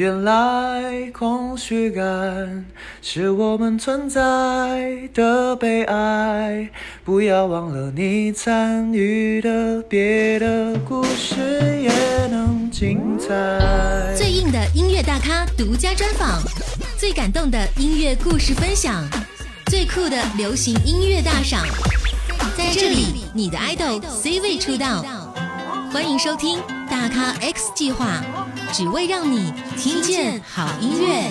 原来空虚感是我们存在的悲哀。不要忘了你参与的别的故事也能精彩。最硬的音乐大咖独家专访，最感动的音乐故事分享，最酷的流行音乐大赏，在这里你的 idol C 位出道。欢迎收听大咖 X 计划，只为让你听见好音乐。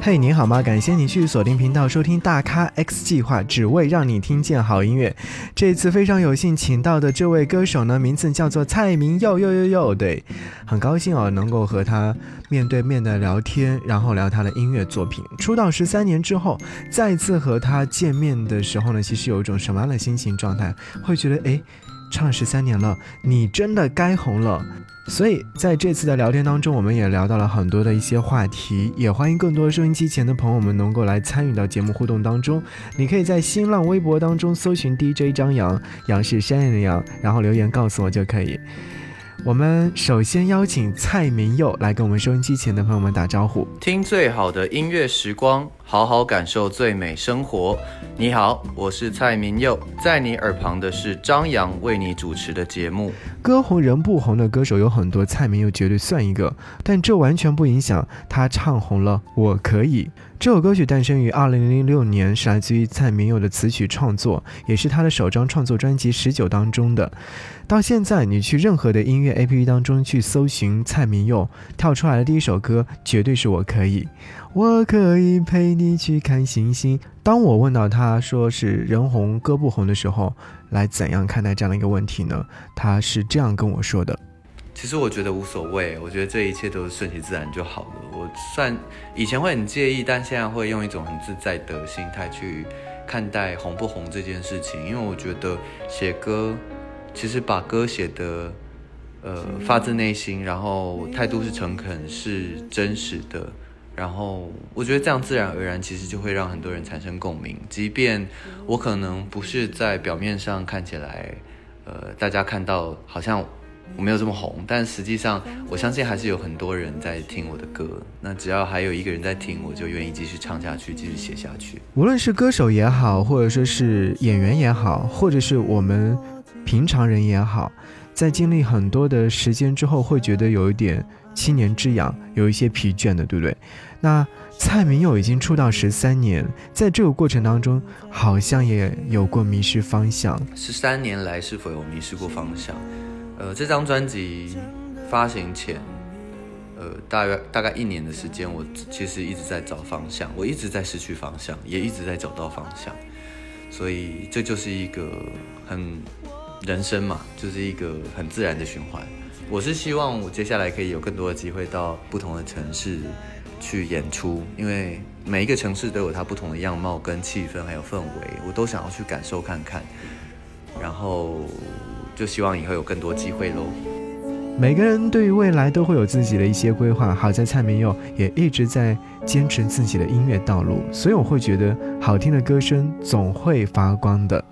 嘿，你好吗？感谢你去锁定频道收听大咖 X 计划，只为让你听见好音乐。这次非常有幸请到的这位歌手呢，名字叫做蔡明佑佑佑佑。对，很高兴哦，能够和他面对面的聊天，然后聊他的音乐作品。出道十三年之后，再次和他见面的时候呢，其实有一种什么样的心情状态？会觉得哎。唱十三年了，你真的该红了。所以在这次的聊天当中，我们也聊到了很多的一些话题，也欢迎更多收音机前的朋友们能够来参与到节目互动当中。你可以在新浪微博当中搜寻 DJ 张扬，杨是山羊的羊，然后留言告诉我就可以。我们首先邀请蔡明佑来跟我们收音机前的朋友们打招呼。听最好的音乐时光，好好感受最美生活。你好，我是蔡明佑，在你耳旁的是张扬为你主持的节目。歌红人不红的歌手有很多，蔡明佑绝对算一个，但这完全不影响他唱红了。我可以。这首歌曲诞生于二零零六年，是来自于蔡明佑的词曲创作，也是他的首张创作专辑《十九》当中的。到现在，你去任何的音乐 APP 当中去搜寻蔡明佑，跳出来的第一首歌绝对是我可以，我可以陪你去看星星。当我问到他说是人红歌不红的时候，来怎样看待这样的一个问题呢？他是这样跟我说的。其实我觉得无所谓，我觉得这一切都是顺其自然就好了。我算以前会很介意，但现在会用一种很自在的心态去看待红不红这件事情。因为我觉得写歌，其实把歌写的，呃，发自内心，然后态度是诚恳、是真实的，然后我觉得这样自然而然，其实就会让很多人产生共鸣。即便我可能不是在表面上看起来，呃，大家看到好像。我没有这么红，但实际上我相信还是有很多人在听我的歌。那只要还有一个人在听，我就愿意继续唱下去，继续写下去。无论是歌手也好，或者说是演员也好，或者是我们平常人也好，在经历很多的时间之后，会觉得有一点七年之痒，有一些疲倦的，对不对？那蔡明佑已经出道十三年，在这个过程当中，好像也有过迷失方向。十三年来是否有迷失过方向？呃，这张专辑发行前，呃，大约大概一年的时间，我其实一直在找方向，我一直在失去方向，也一直在找到方向，所以这就是一个很人生嘛，就是一个很自然的循环。我是希望我接下来可以有更多的机会到不同的城市去演出，因为每一个城市都有它不同的样貌跟气氛还有氛围，我都想要去感受看看，然后。就希望以后有更多机会喽。每个人对于未来都会有自己的一些规划，好在蔡明佑也一直在坚持自己的音乐道路，所以我会觉得好听的歌声总会发光的。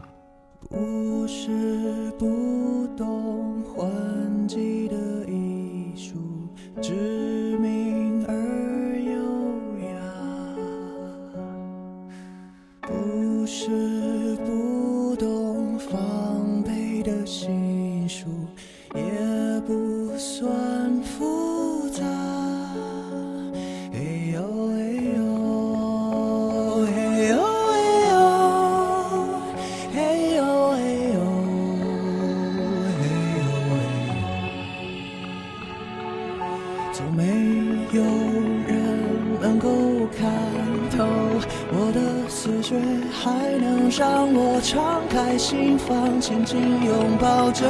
我敞开心房，紧紧拥抱着。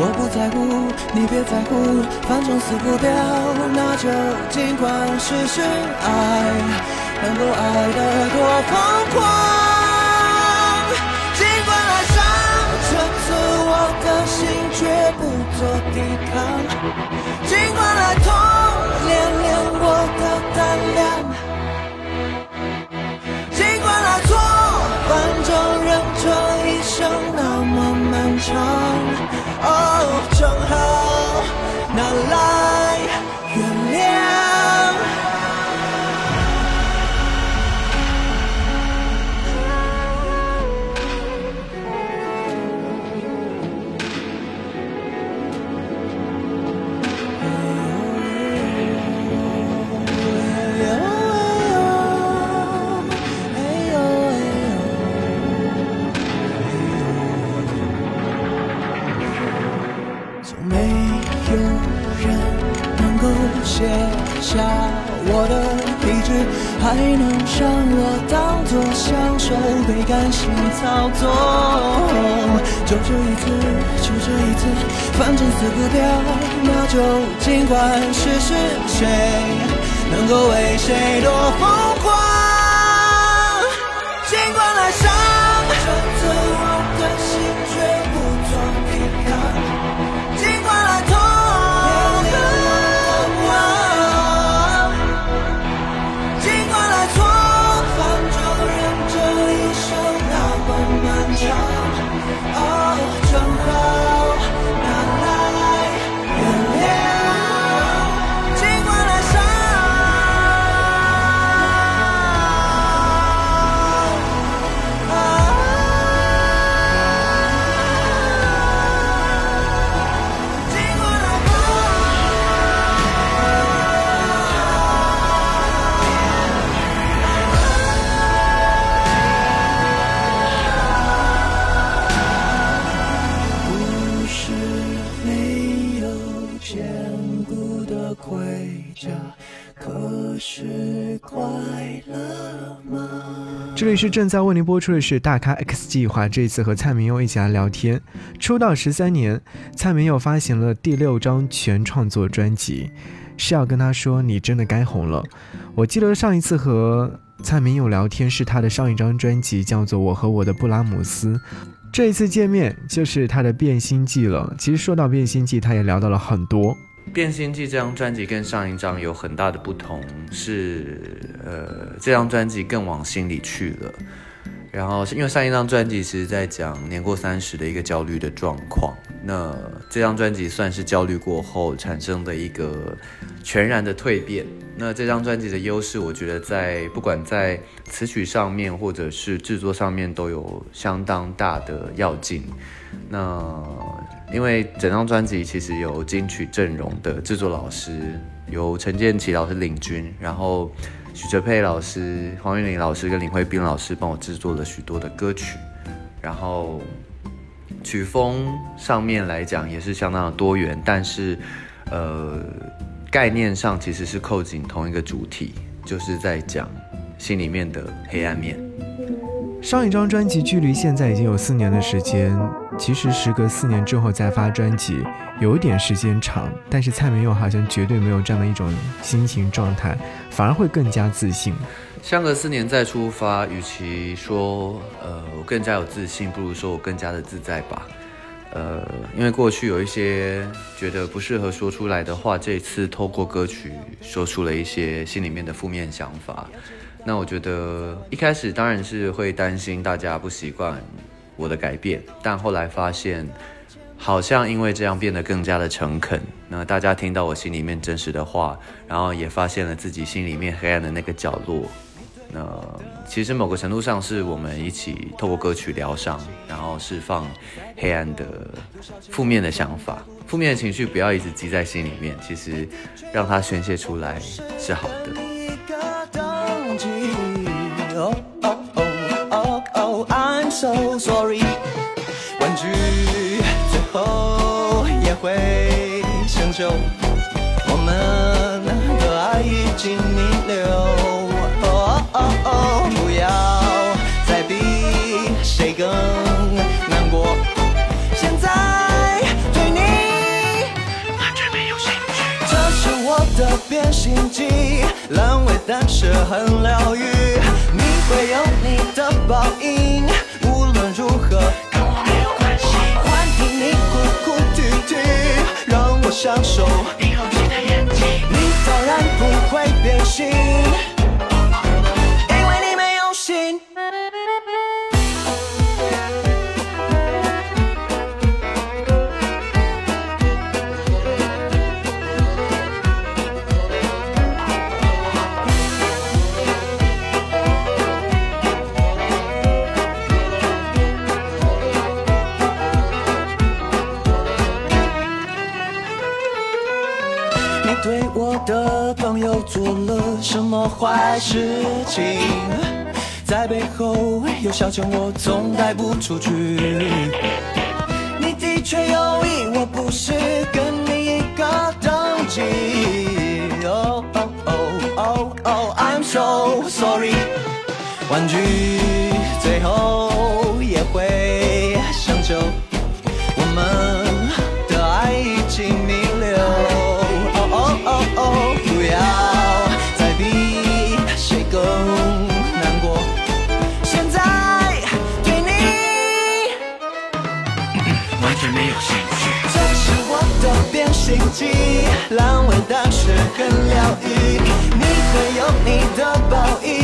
我不在乎，你别在乎，反正死不掉，那就尽管试试爱，能够爱得多疯狂。尽管爱上层次我的心，绝不做抵抗。尽管来痛连连我的胆量。长。哦，正好，谁能让我当作享受被感性操纵。就这一次，就这一次，反正死不掉，那就尽管试试谁能够为谁多疯狂。尽管来伤，这里是正在为您播出的是大咖 X 计划，这一次和蔡明佑一起来聊天。出道十三年，蔡明佑发行了第六张全创作专辑，是要跟他说你真的该红了。我记得上一次和蔡明佑聊天是他的上一张专辑叫做《我和我的布拉姆斯》，这一次见面就是他的《变心记》了。其实说到《变心记》，他也聊到了很多。《变心记》这张专辑跟上一张有很大的不同，是呃，这张专辑更往心里去了。然后因为上一张专辑其实在讲年过三十的一个焦虑的状况，那这张专辑算是焦虑过后产生的一个全然的蜕变。那这张专辑的优势，我觉得在不管在词曲上面或者是制作上面都有相当大的要进。那因为整张专辑其实有金曲阵容的制作老师，由陈建奇老师领军，然后许哲佩老师、黄韵玲老师跟林慧斌老师帮我制作了许多的歌曲，然后曲风上面来讲也是相当的多元，但是呃概念上其实是扣紧同一个主题，就是在讲心里面的黑暗面。上一张专辑距离现在已经有四年的时间，其实时隔四年之后再发专辑，有点时间长，但是蔡明佑好像绝对没有这样的一种心情状态，反而会更加自信。相隔四年再出发，与其说呃我更加有自信，不如说我更加的自在吧。呃，因为过去有一些觉得不适合说出来的话，这一次透过歌曲说出了一些心里面的负面想法。那我觉得一开始当然是会担心大家不习惯我的改变，但后来发现，好像因为这样变得更加的诚恳。那大家听到我心里面真实的话，然后也发现了自己心里面黑暗的那个角落。那其实某个程度上是我们一起透过歌曲疗伤，然后释放黑暗的负面的想法、负面的情绪，不要一直积在心里面。其实让它宣泄出来是好的。So sorry。玩具最后也会生锈，我们的爱已经弥留。Oh oh oh，不要再比谁更难过。现在对你完全没有兴趣。这是我的变形记，烂尾但是很疗愈。你会有你的报应，如何跟我没有关系。欢迎你哭哭啼啼，让我享受你好奇的眼睛。你当然不会变心，事情？在背后有小钱，我总带不出去。你的确有意，我不是个烂尾但是很疗愈。你会有你的报应，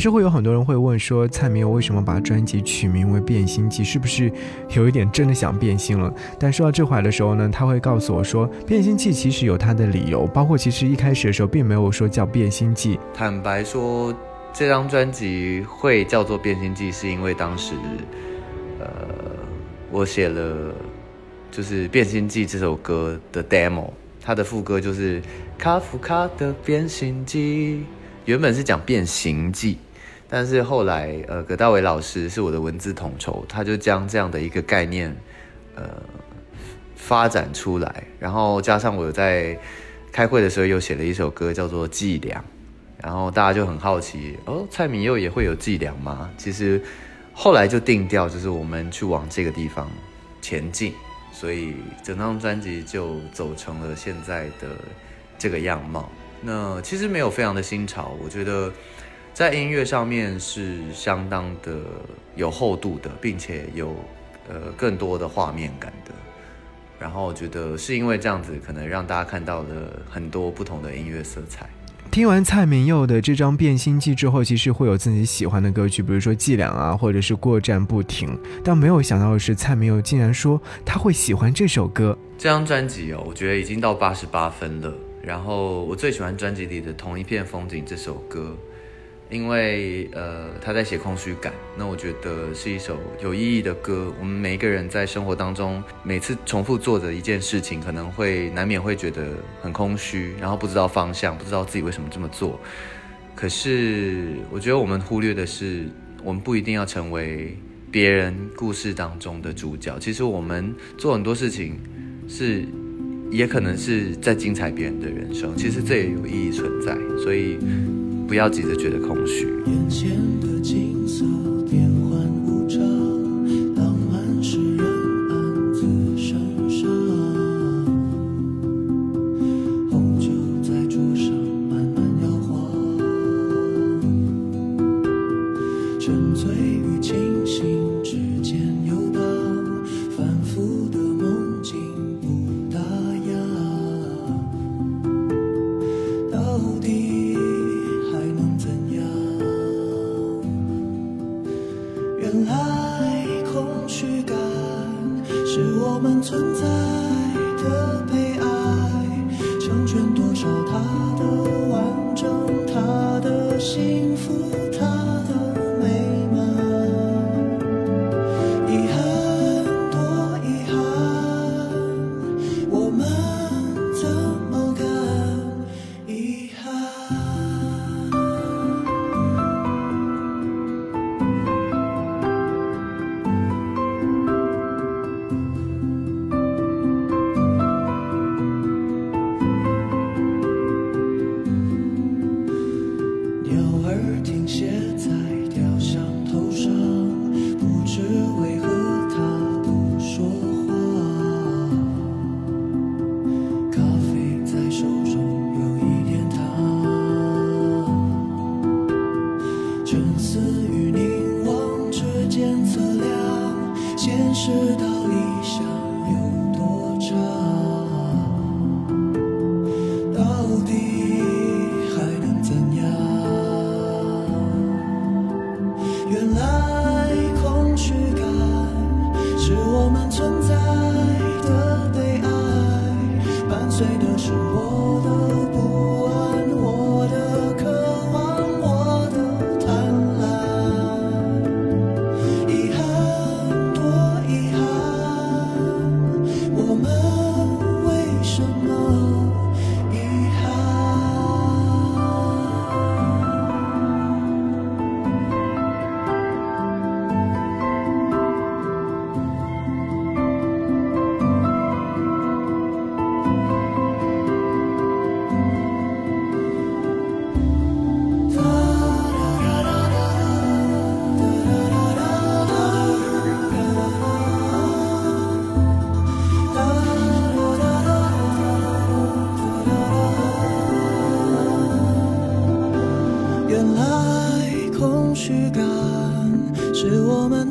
是会有很多人会问说，蔡明佑为什么把专辑取名为《变心记》？是不是有一点真的想变心了？但说到这块的时候呢，他会告诉我说，《变心记》其实有它的理由，包括其实一开始的时候并没有说叫《变心记》，坦白说，这张专辑会叫做《变心记》，是因为当时，呃，我写了就是《变心记》这首歌的 demo，它的副歌就是卡夫卡的《变心记》，原本是讲变形记，但是后来呃，葛大为老师是我的文字统筹，他就将这样的一个概念，呃，发展出来，然后加上我在开会的时候又写了一首歌叫做《伎俩》，然后大家就很好奇，哦，蔡明佑也会有伎俩吗？其实后来就定调，就是我们去往这个地方前进，所以整张专辑就走成了现在的这个样貌。那其实没有非常的新潮，我觉得在音乐上面是相当的有厚度的，并且有呃更多的画面感的。然后我觉得是因为这样子，可能让大家看到了很多不同的音乐色彩。听完蔡明佑的这张《变心记》之后，其实会有自己喜欢的歌曲，比如说《伎俩》啊，或者是《过站不停》。但没有想到的是，蔡明佑竟然说他会喜欢这首歌。这张专辑哦，我觉得已经到八十八分了。然后我最喜欢专辑里的《同一片风景》这首歌，因为呃他在写空虚感，那我觉得是一首有意义的歌。我们每一个人在生活当中，每次重复做着一件事情，可能会难免会觉得很空虚，然后不知道方向，不知道自己为什么这么做。可是我觉得我们忽略的是，我们不一定要成为别人故事当中的主角。其实我们做很多事情是。也可能是在精彩别人的人生，其实这也有意义存在，所以不要急着觉得空虚。眼前的景色变幻无常，浪漫使人暗自神伤。红酒在桌上慢慢摇晃，沉醉与清醒之间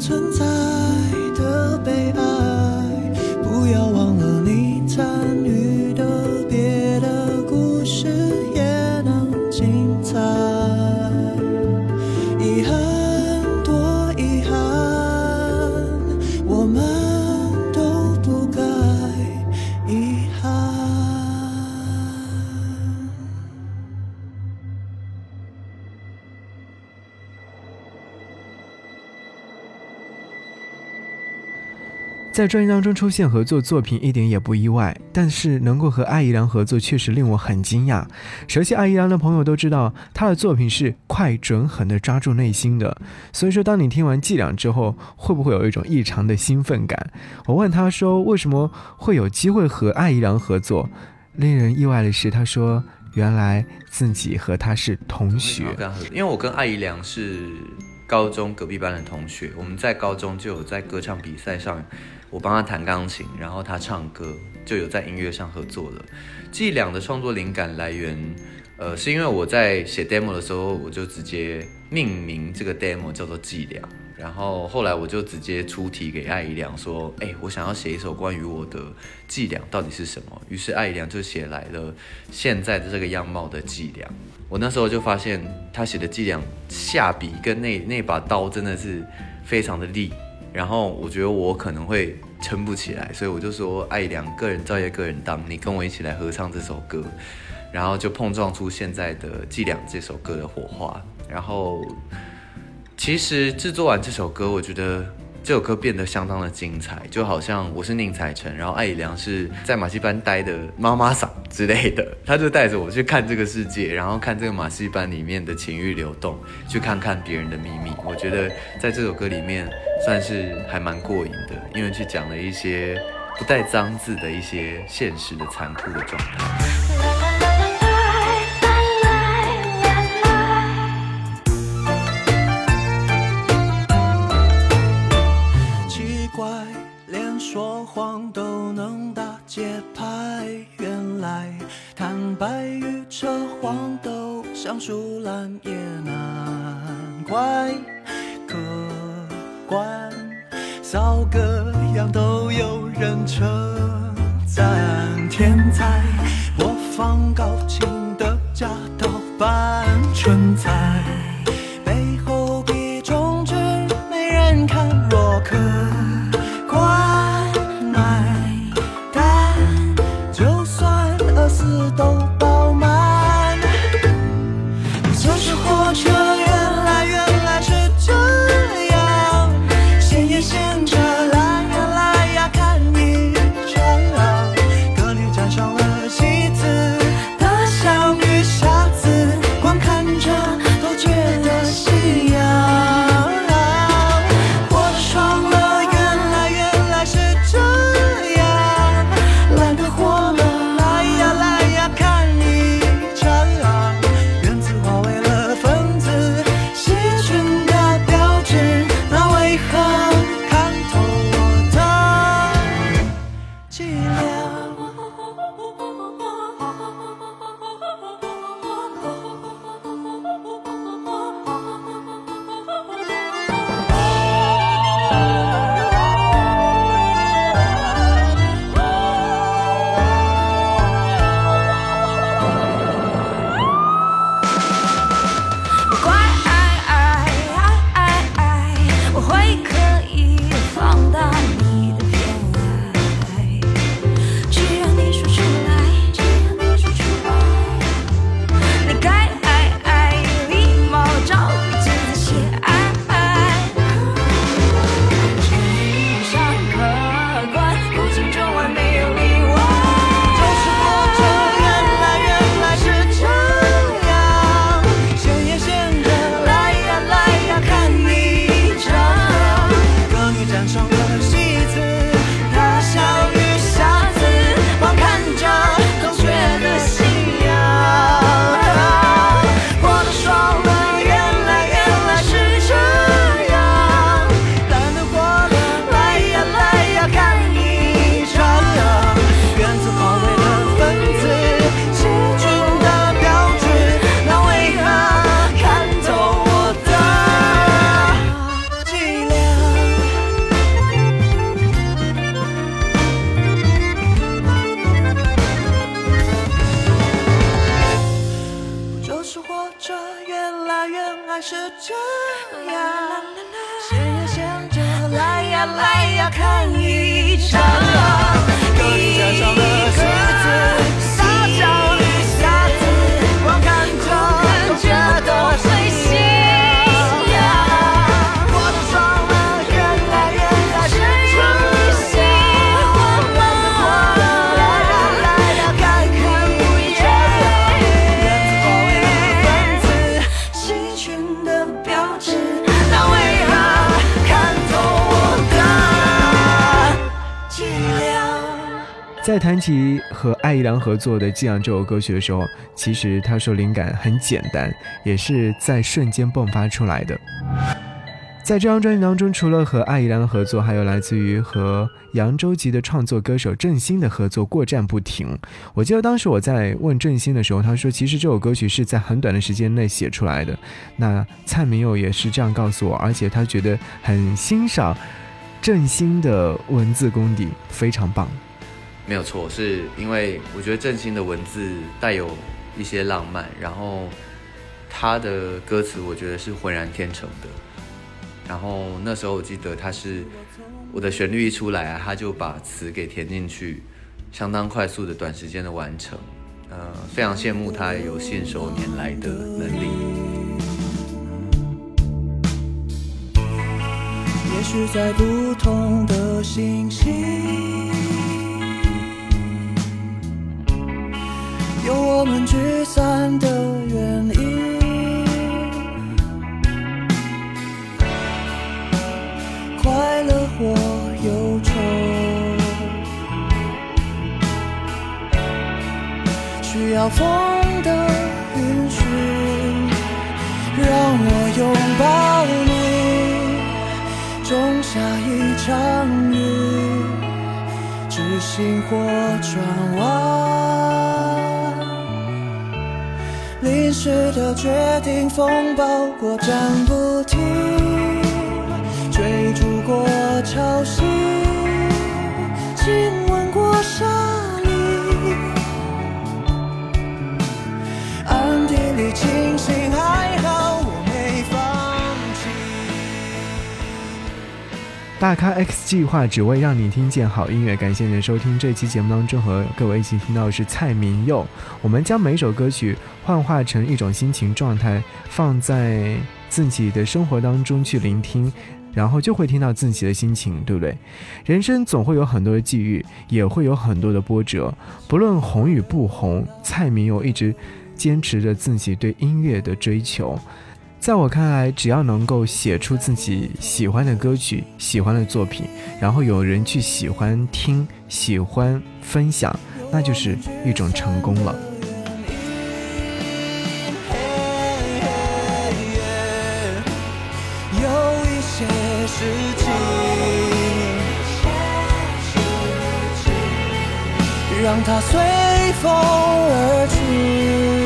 存在。在专辑当中出现合作作品一点也不意外，但是能够和艾怡良合作确实令我很惊讶。熟悉艾怡良的朋友都知道，他的作品是快、准、狠的抓住内心的。所以说，当你听完《伎俩》之后，会不会有一种异常的兴奋感？我问他说，为什么会有机会和艾怡良合作？令人意外的是，他说原来自己和他是同学。因为我跟艾怡良是高中隔壁班的同学，我们在高中就有在歌唱比赛上，我帮他弹钢琴，然后他唱歌，就有在音乐上合作了。伎俩的创作灵感来源，呃，是因为我在写 demo 的时候，我就直接命名这个 demo 叫做伎俩，然后后来我就直接出题给艾怡良说，哎，我想要写一首关于我的伎俩到底是什么，于是艾怡良就写来了现在的这个样貌的伎俩。我那时候就发现他写的伎俩下笔跟那那把刀真的是非常的利，然后我觉得我可能会撑不起来，所以我就说艾良个人造业个人当，你跟我一起来合唱这首歌，然后就碰撞出现在的伎俩这首歌的火花。然后其实制作完这首歌，我觉得这首歌变得相当的精彩，就好像我是宁采臣，然后艾怡良是在马戏班待的妈妈桑之类的，他就带着我去看这个世界，然后看这个马戏班里面的情欲流动，去看看别人的秘密。我觉得在这首歌里面算是还蛮过瘾的，因为去讲了一些不带脏字的一些现实的残酷的状态。奇怪，连说谎都能打节拍。来坦白与扯谎都像树懒，也难怪。客观，骚个样都有人称赞。天才，播放高清的假盗版春菜。在谈起和艾怡良合作的《寄养》这首歌曲的时候，其实他说灵感很简单，也是在瞬间迸发出来的。在这张专辑当中，除了和艾怡良的合作，还有来自于和扬州籍的创作歌手郑兴的合作过站不停。我记得当时我在问郑兴的时候，他说其实这首歌曲是在很短的时间内写出来的。那蔡明佑也是这样告诉我，而且他觉得很欣赏郑兴的文字功底，非常棒。没有错，是因为我觉得郑兴的文字带有一些浪漫，然后他的歌词我觉得是浑然天成的。然后那时候我记得他是我的旋律一出来啊，他就把词给填进去，相当快速的短时间的完成。呃，非常羡慕他有信手拈来的能力。也许在不同的星系，有我们聚散的原因。快乐或忧愁，需要风的允许，让我拥抱你。种下一场雨，执行或转弯，临时的决定，风暴过战不停，追逐过潮汐，亲吻过沙砾，暗地里清醒大咖 X 计划只为让你听见好音乐，感谢你的收听。这期节目当中和各位一起听到的是蔡明佑。我们将每首歌曲幻化成一种心情状态，放在自己的生活当中去聆听，然后就会听到自己的心情，对不对？人生总会有很多的际遇，也会有很多的波折，不论红与不红，蔡明佑一直坚持着自己对音乐的追求。在我看来，只要能够写出自己喜欢的歌曲、喜欢的作品，然后有人去喜欢听、喜欢分享，那就是一种成功了。有一些事情，让它随风而去。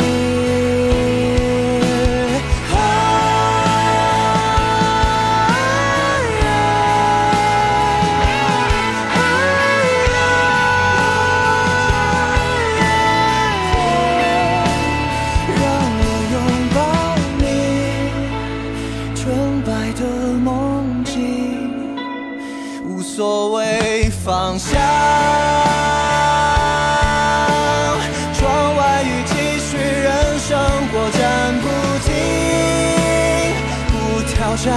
方向。窗外雨继续，人生过站不停，不挑战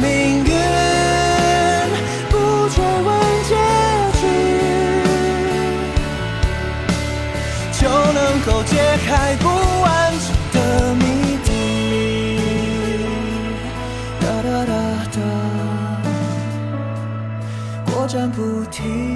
命运，不追问结局。就能够解开不完整的谜底。哒哒哒哒，过站，不停。